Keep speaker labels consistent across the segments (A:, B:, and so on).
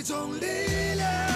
A: 一种力量。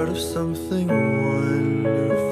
A: Start of something wonderful?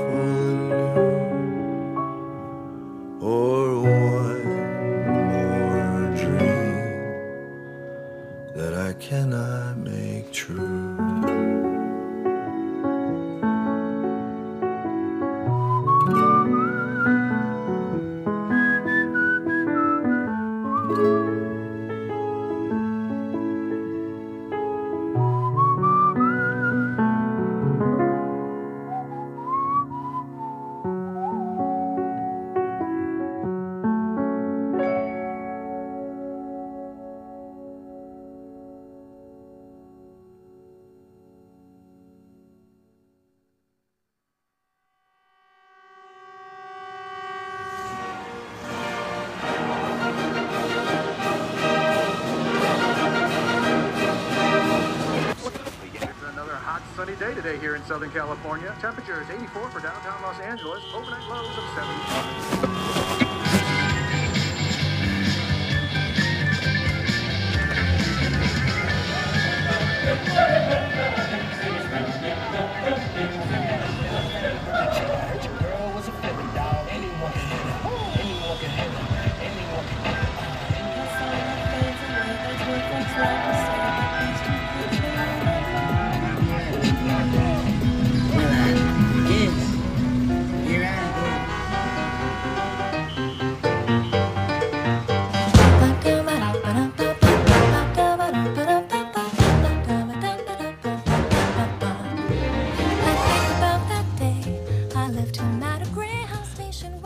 B: Southern California. Temperature is 84 for downtown Los Angeles. Overnight lows of 75.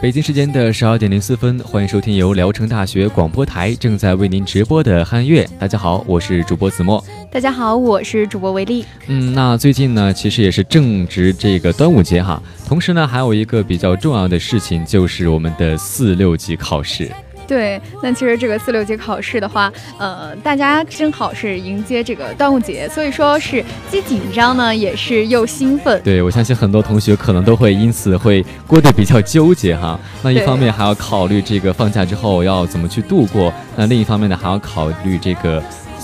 C: 北京时间的十二点零四分，欢迎收听由聊城大学广播台正在为您直播的汉乐。大家好，我是主播子墨。
D: 大家好，我是主播维利。
C: 嗯，那最近呢，其实也是正值这个端午节哈，同时呢，还有一个比较重要的事情，就是我们的四六级考试。
E: 对，那其实这个四六级考试的话，呃，大家正好是迎接这个端午节，所以说是既紧张呢，也是又兴奋。
C: 对，我相信很多同学可能都会因此会过得比较纠结哈。那一方面还要考虑这个放假之后要怎么去度过，那另一方面呢，还要考虑这个。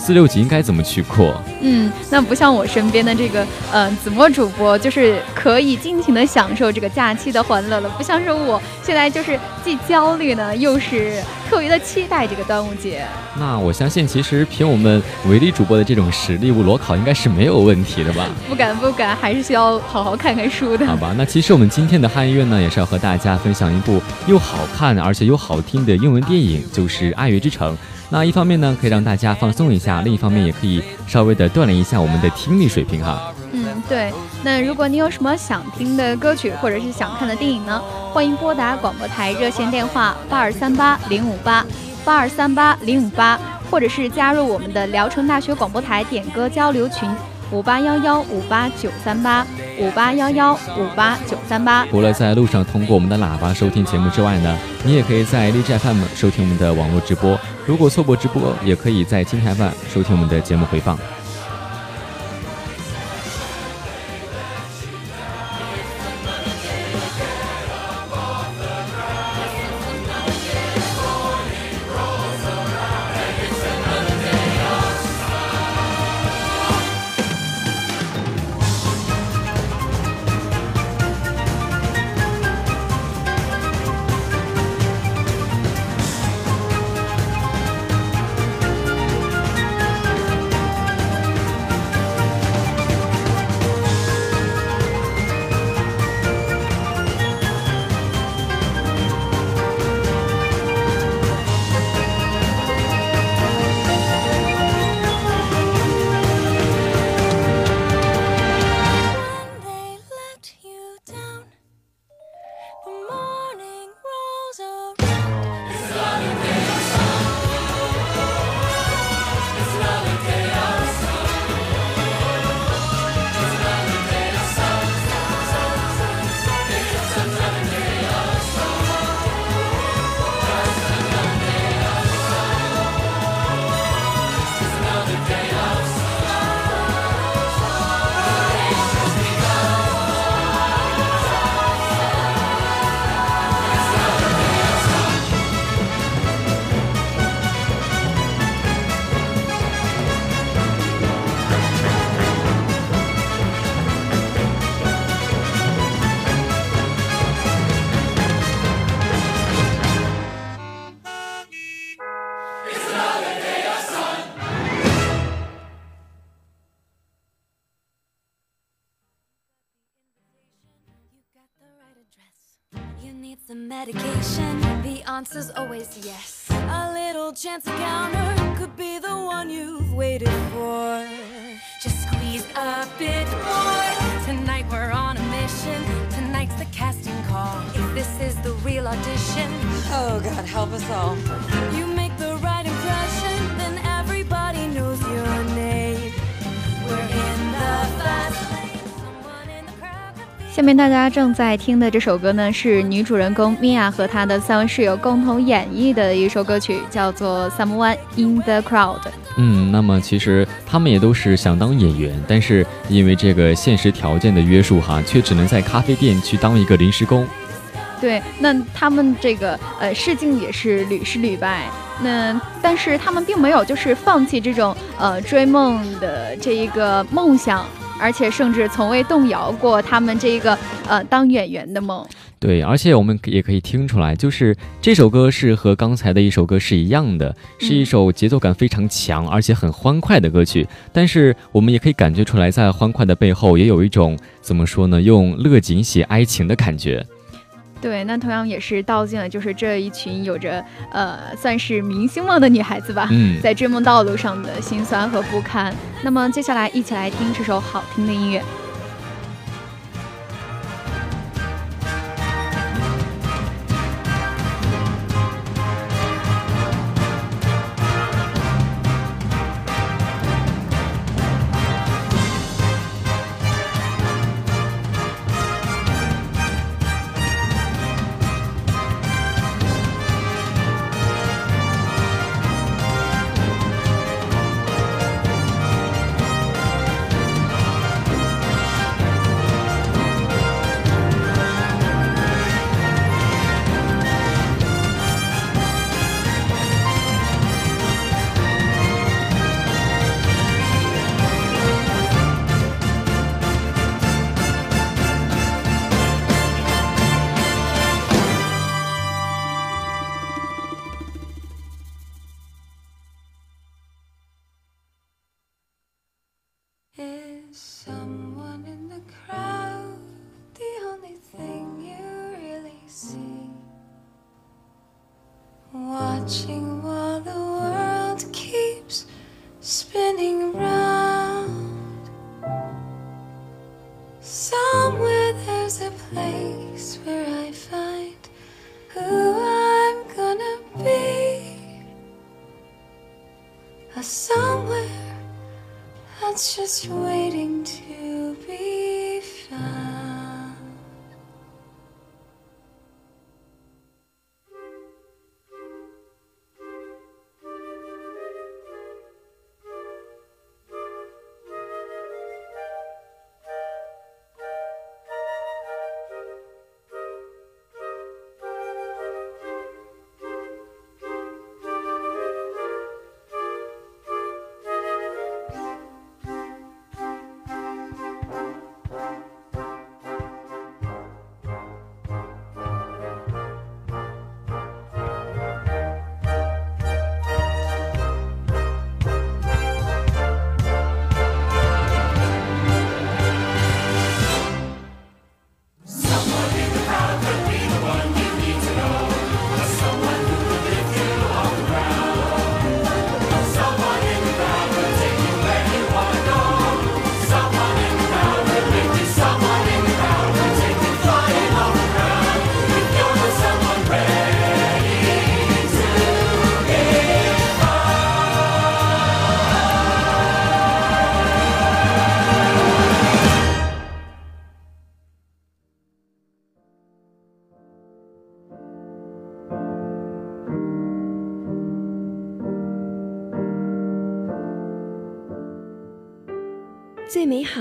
C: 四六级应该怎么去过？
E: 嗯，那不像我身边的这个呃子墨主播，就是可以尽情的享受这个假期的欢乐了。不像是我现在就是既焦虑呢，又是特别的期待这个端午节。
C: 那我相信，其实凭我们维力主播的这种实力，裸考应该是没有问题的吧？
E: 不敢不敢，还是需要好好看看书的。
C: 好吧，那其实我们今天的汉乐呢，也是要和大家分享一部又好看而且又好听的英文电影，就是《爱乐之城》。那一方面呢，可以让大家放松一下；另一方面，也可以稍微的锻炼一下我们的听力水平哈。
E: 嗯，对。那如果你有什么想听的歌曲，或者是想看的电影呢？欢迎拨打广播台热线电话八二三八零五八八二三八零五八，或者是加入我们的聊城大学广播台点歌交流群五八幺幺五八九三八五八幺幺五八九三八。
C: 除了在路上通过我们的喇叭收听节目之外呢，你也可以在荔枝 FM 收听我们的网络直播。如果错过直播，也可以在今天 FM 收听我们的节目回放。
B: Chance encounter could be the one you've waited for. Just squeeze a bit more. Tonight we're on a mission. Tonight's the casting call. If this is the real audition,
F: oh God, help us all.
B: You make the
E: 下面大家正在听的这首歌呢，是女主人公米娅和她的三位室友共同演绎的一首歌曲，叫做《Someone in the Crowd》。
C: 嗯，那么其实他们也都是想当演员，但是因为这个现实条件的约束哈，却只能在咖啡店去当一个临时工。
E: 对，那他们这个呃试镜也是屡试屡败，那但是他们并没有就是放弃这种呃追梦的这一个梦想，而且甚至从未动摇过他们这个呃当演员的梦。
C: 对，而且我们也可以听出来，就是这首歌是和刚才的一首歌是一样的，是一首节奏感非常强而且很欢快的歌曲。但是我们也可以感觉出来，在欢快的背后，也有一种怎么说呢，用勒紧写哀情的感觉。
E: 对，那同样也是道尽了就是这一群有着呃算是明星梦的女孩子吧，
C: 嗯
E: 在追梦道路上的辛酸和不堪。那么接下来一起来听这首好听的音乐。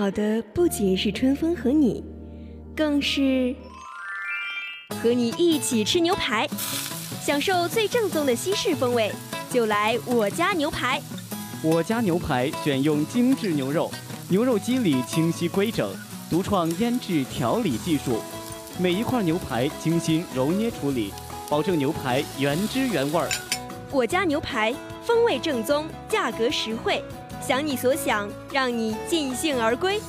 G: 好的不仅是春风和你，更是和你一起吃牛排，享受最正宗的西式风味，就来我家牛排。
H: 我家牛排选用精致牛肉，牛肉肌理清晰规整，独创腌制调理技术，每一块牛排精心揉捏处理，保证牛排原汁原味儿。
G: 我家牛排风味正宗，价格实惠，想你所想，让你尽兴而归。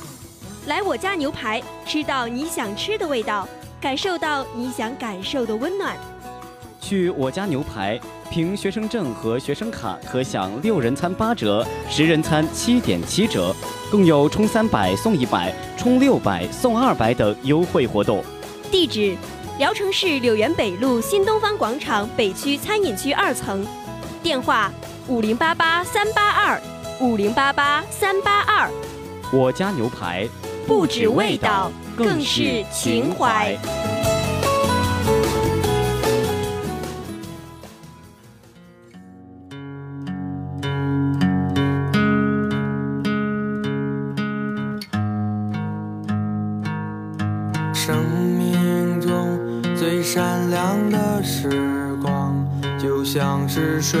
G: 来我家牛排，吃到你想吃的味道，感受到你想感受的温暖。
H: 去我家牛排，凭学生证和学生卡可享六人餐八折，十人餐七点七折，更有充三百送一百、充六百送二百等优惠活动。
G: 地址：聊城市柳园北路新东方广场北区餐饮区二层。电话：五零八八三八二五零八八三八二。
H: 我家牛排
G: 不止味道，更是情怀。
I: 生命中最闪亮的时光，就像是水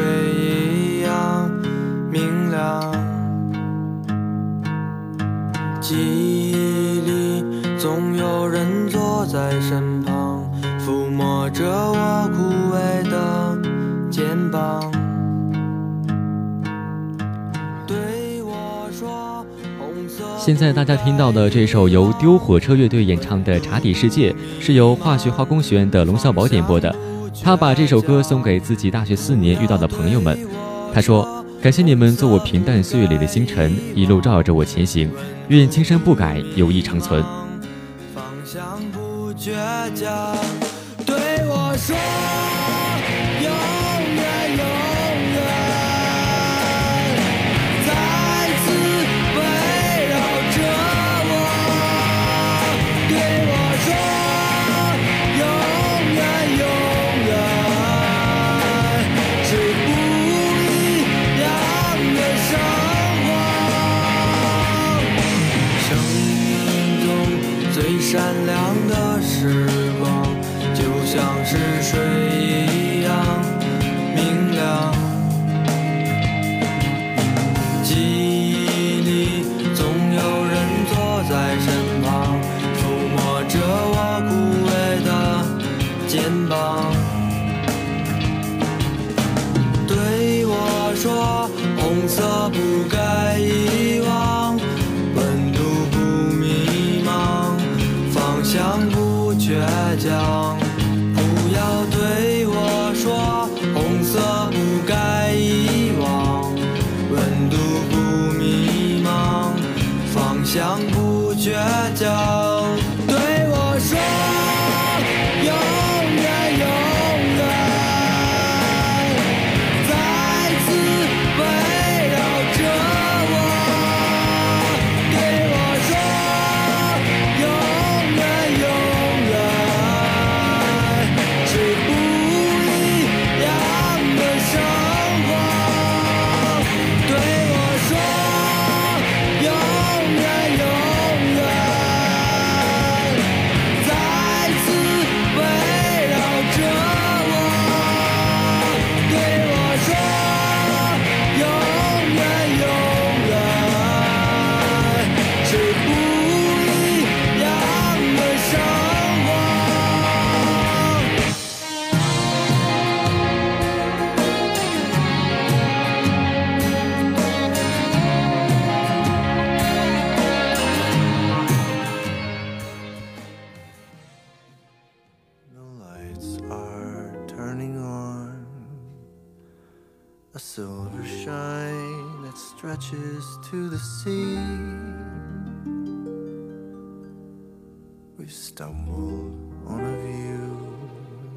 I: 记忆里总有人坐在身旁，抚摸着我枯萎的肩膀。对我说，
C: 现在大家听到的这首由丢火车乐队演唱的《茶底世界》，是由化学化工学院的龙小宝点播的。他把这首歌送给自己大学四年遇到的朋友们。他说：“感谢你们做我平淡岁月里的星辰，一路照着我前行。愿青山不改，友谊长存。”
I: 方向不倔强，对我说，
J: silver shine that stretches to the sea. We've stumbled on a view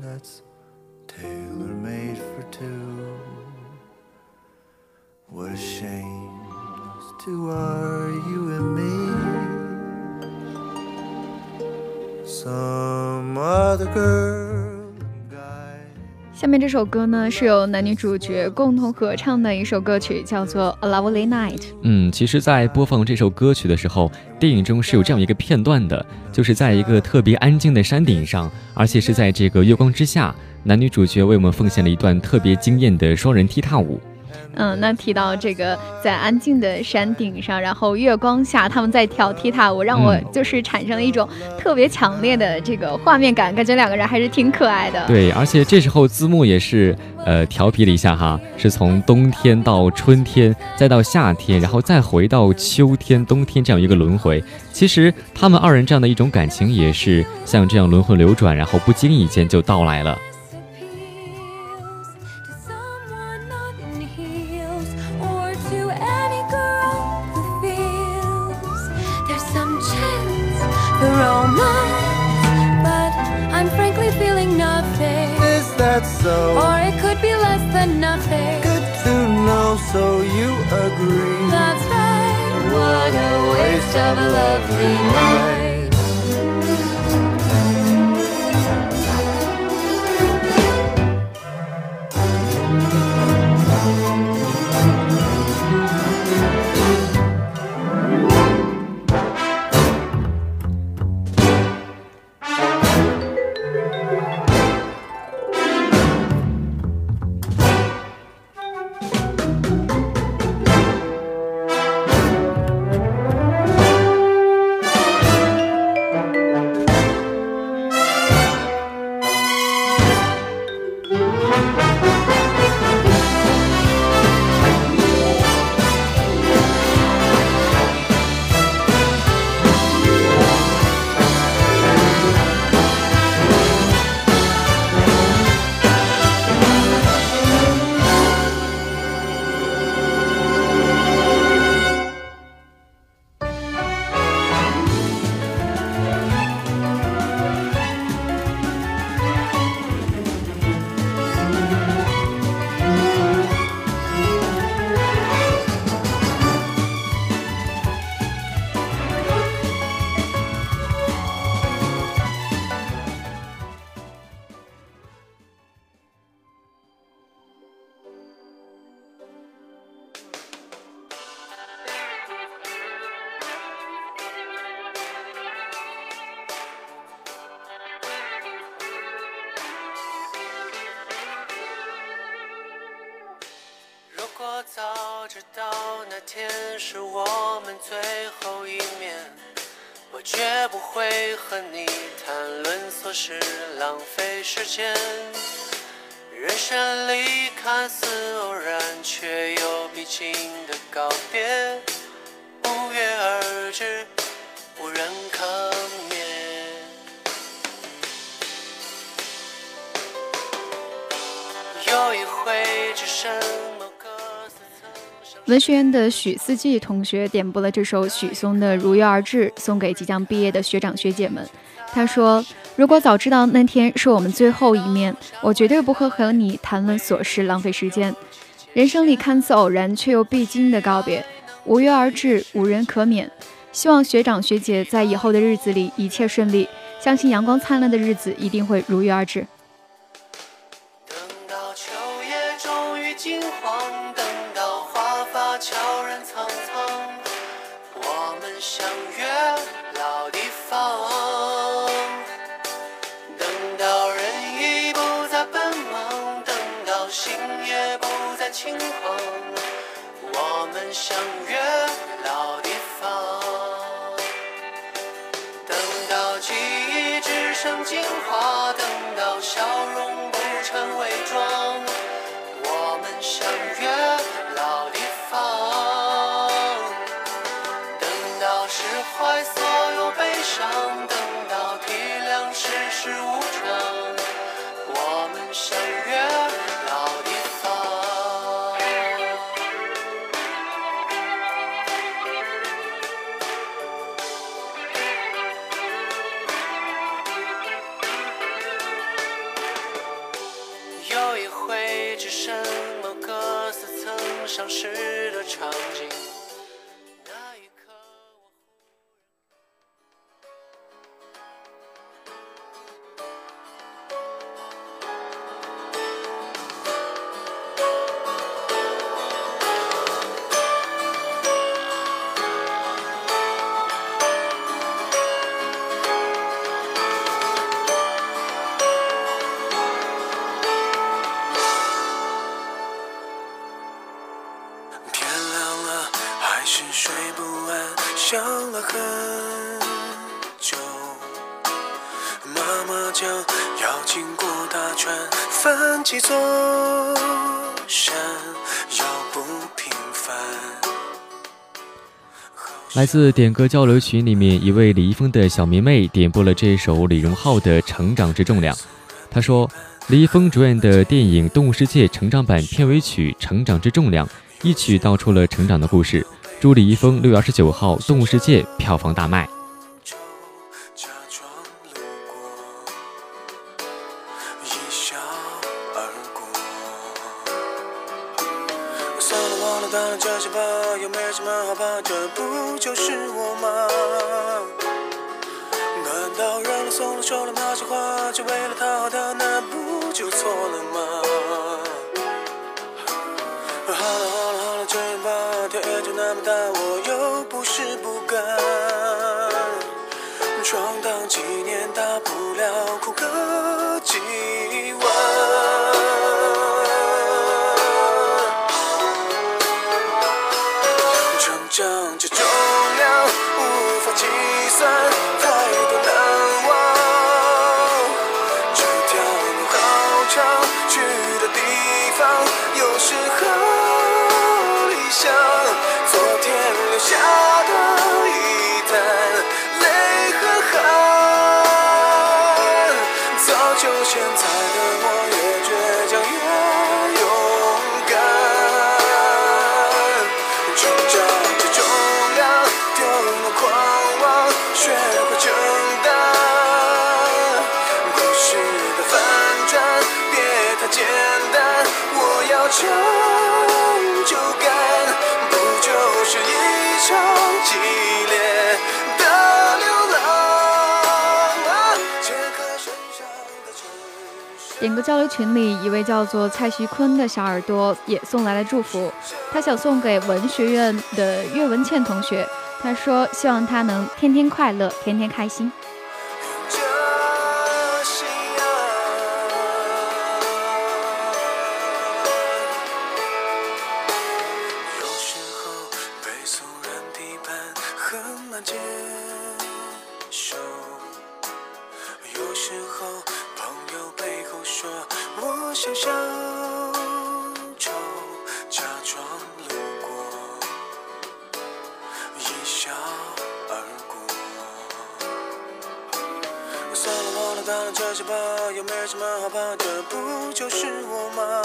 J: that's tailor made for two. What a shame those two are you and me. Some other girl.
E: 下面这首歌呢是由男女主角共同合唱的一首歌曲，叫做《A Lovely Night》。
C: 嗯，其实，在播放这首歌曲的时候，电影中是有这样一个片段的，就是在一个特别安静的山顶上，而且是在这个月光之下，男女主角为我们奉献了一段特别惊艳的双人踢踏舞。
E: 嗯，那提到这个在安静的山顶上，然后月光下他们在跳踢踏舞，让我
C: 嗯
E: 就是产生了一种特别强烈的这个画面感，感觉两个人还是挺可爱的。
C: 对，而且这时候字幕也是呃调皮了一下哈，是从冬天到春天，再到夏天，然后再回到秋天、冬天这样一个轮回。其实他们二人这样的一种感情也是像这样轮回流转，然后不经意间就到来了。
J: 无人可免。有一回，只剩某个似曾相识
E: 文学院的许四季同学点播了这首许嵩的《如约而至》，送给即将毕业的学长学姐们。他说：“如果早知道那天是我们最后一面，我绝对不会和你谈论琐事，浪费时间。人生里看似偶然却又必经的告别，无约而至，无人可免。希望学长学姐在以后的日子里一切顺利，相信阳光灿烂的日子一定会如约而至。”
J: 等到秋叶终于金黄，等到华发悄然苍苍，我们相约老地方。等到人已不再奔忙，等到心也不再轻狂，我们相约老地方。只剩精华，等到笑容
C: 来自点歌交流群里面一位李易峰的小迷妹点播了这首李荣浩的《成长之重量》。她说，李易峰主演的电影《动物世界》成长版片尾曲《成长之重量》一曲道出了成长的故事。祝李易峰六月二十九号《动物世界》票房大卖。
K: 算了这些吧，又没什么好怕，这不就是我吗？难道认了、松了、说了那些话，就为了讨好他，那不就错了吗？好了好了好了，这样吧，天也就那么大，我又不是不敢。闯荡几年，大不了
E: 点歌交流群里，一位叫做蔡徐坤的小耳朵也送来了祝福，他想送给文学院的岳文倩同学，他说希望他能天天快乐，天天开心。
K: 了，当然这些吧，又没什么好怕，的不就是我吗？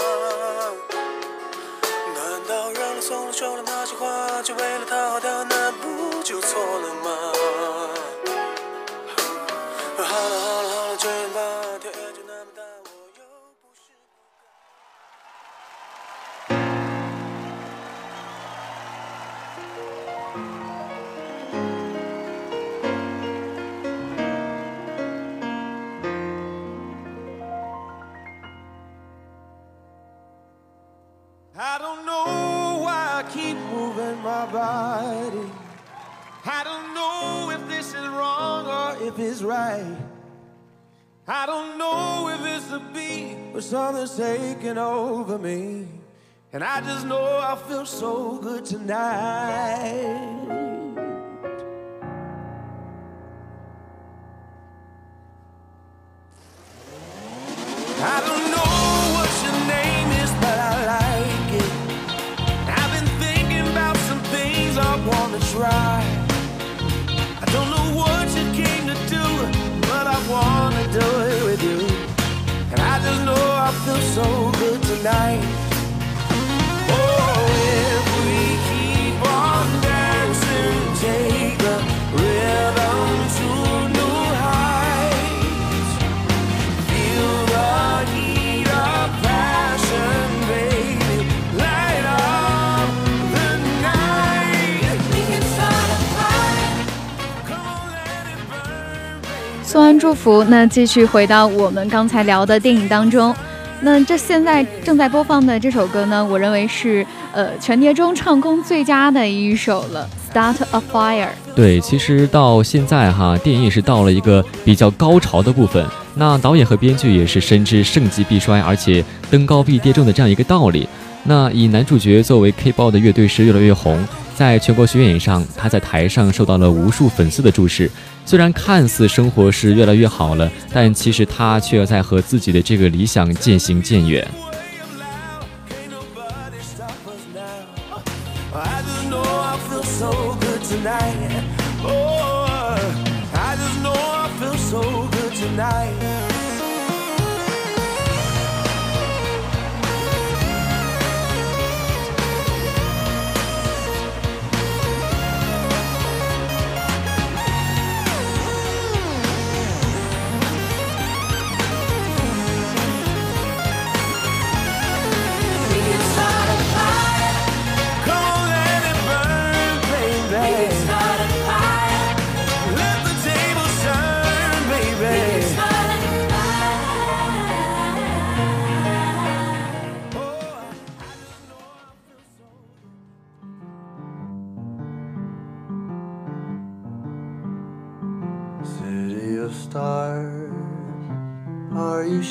A: If it's right. I don't know if it's the beat or something's taking over me. And I just know I feel so good tonight. 送
E: 完祝福，那继续回到我们刚才聊的电影当中。那这现在正在播放的这首歌呢，我认为是呃全碟中唱功最佳的一首了，《Start a Fire》。
C: 对，其实到现在哈，电影也是到了一个比较高潮的部分。那导演和编剧也是深知盛极必衰，而且登高必跌重的这样一个道理。那以男主角作为 K-pop 的乐队是越来越红，在全国巡演上，他在台上受到了无数粉丝的注视。虽然看似生活是越来越好了，但其实他却在和自己的这个理想渐行渐远。
A: I just know I feel so good tonight. Oh,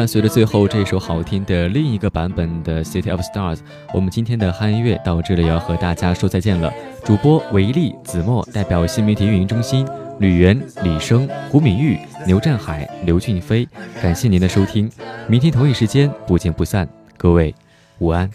C: 伴随着最后这首好听的另一个版本的《City of Stars》，我们今天的嗨音乐到这里要和大家说再见了。主播维利、子墨代表新媒体运营中心，吕源、李生、胡敏玉、牛占海、刘俊飞，感谢您的收听，明天同一时间不见不散，各位午安。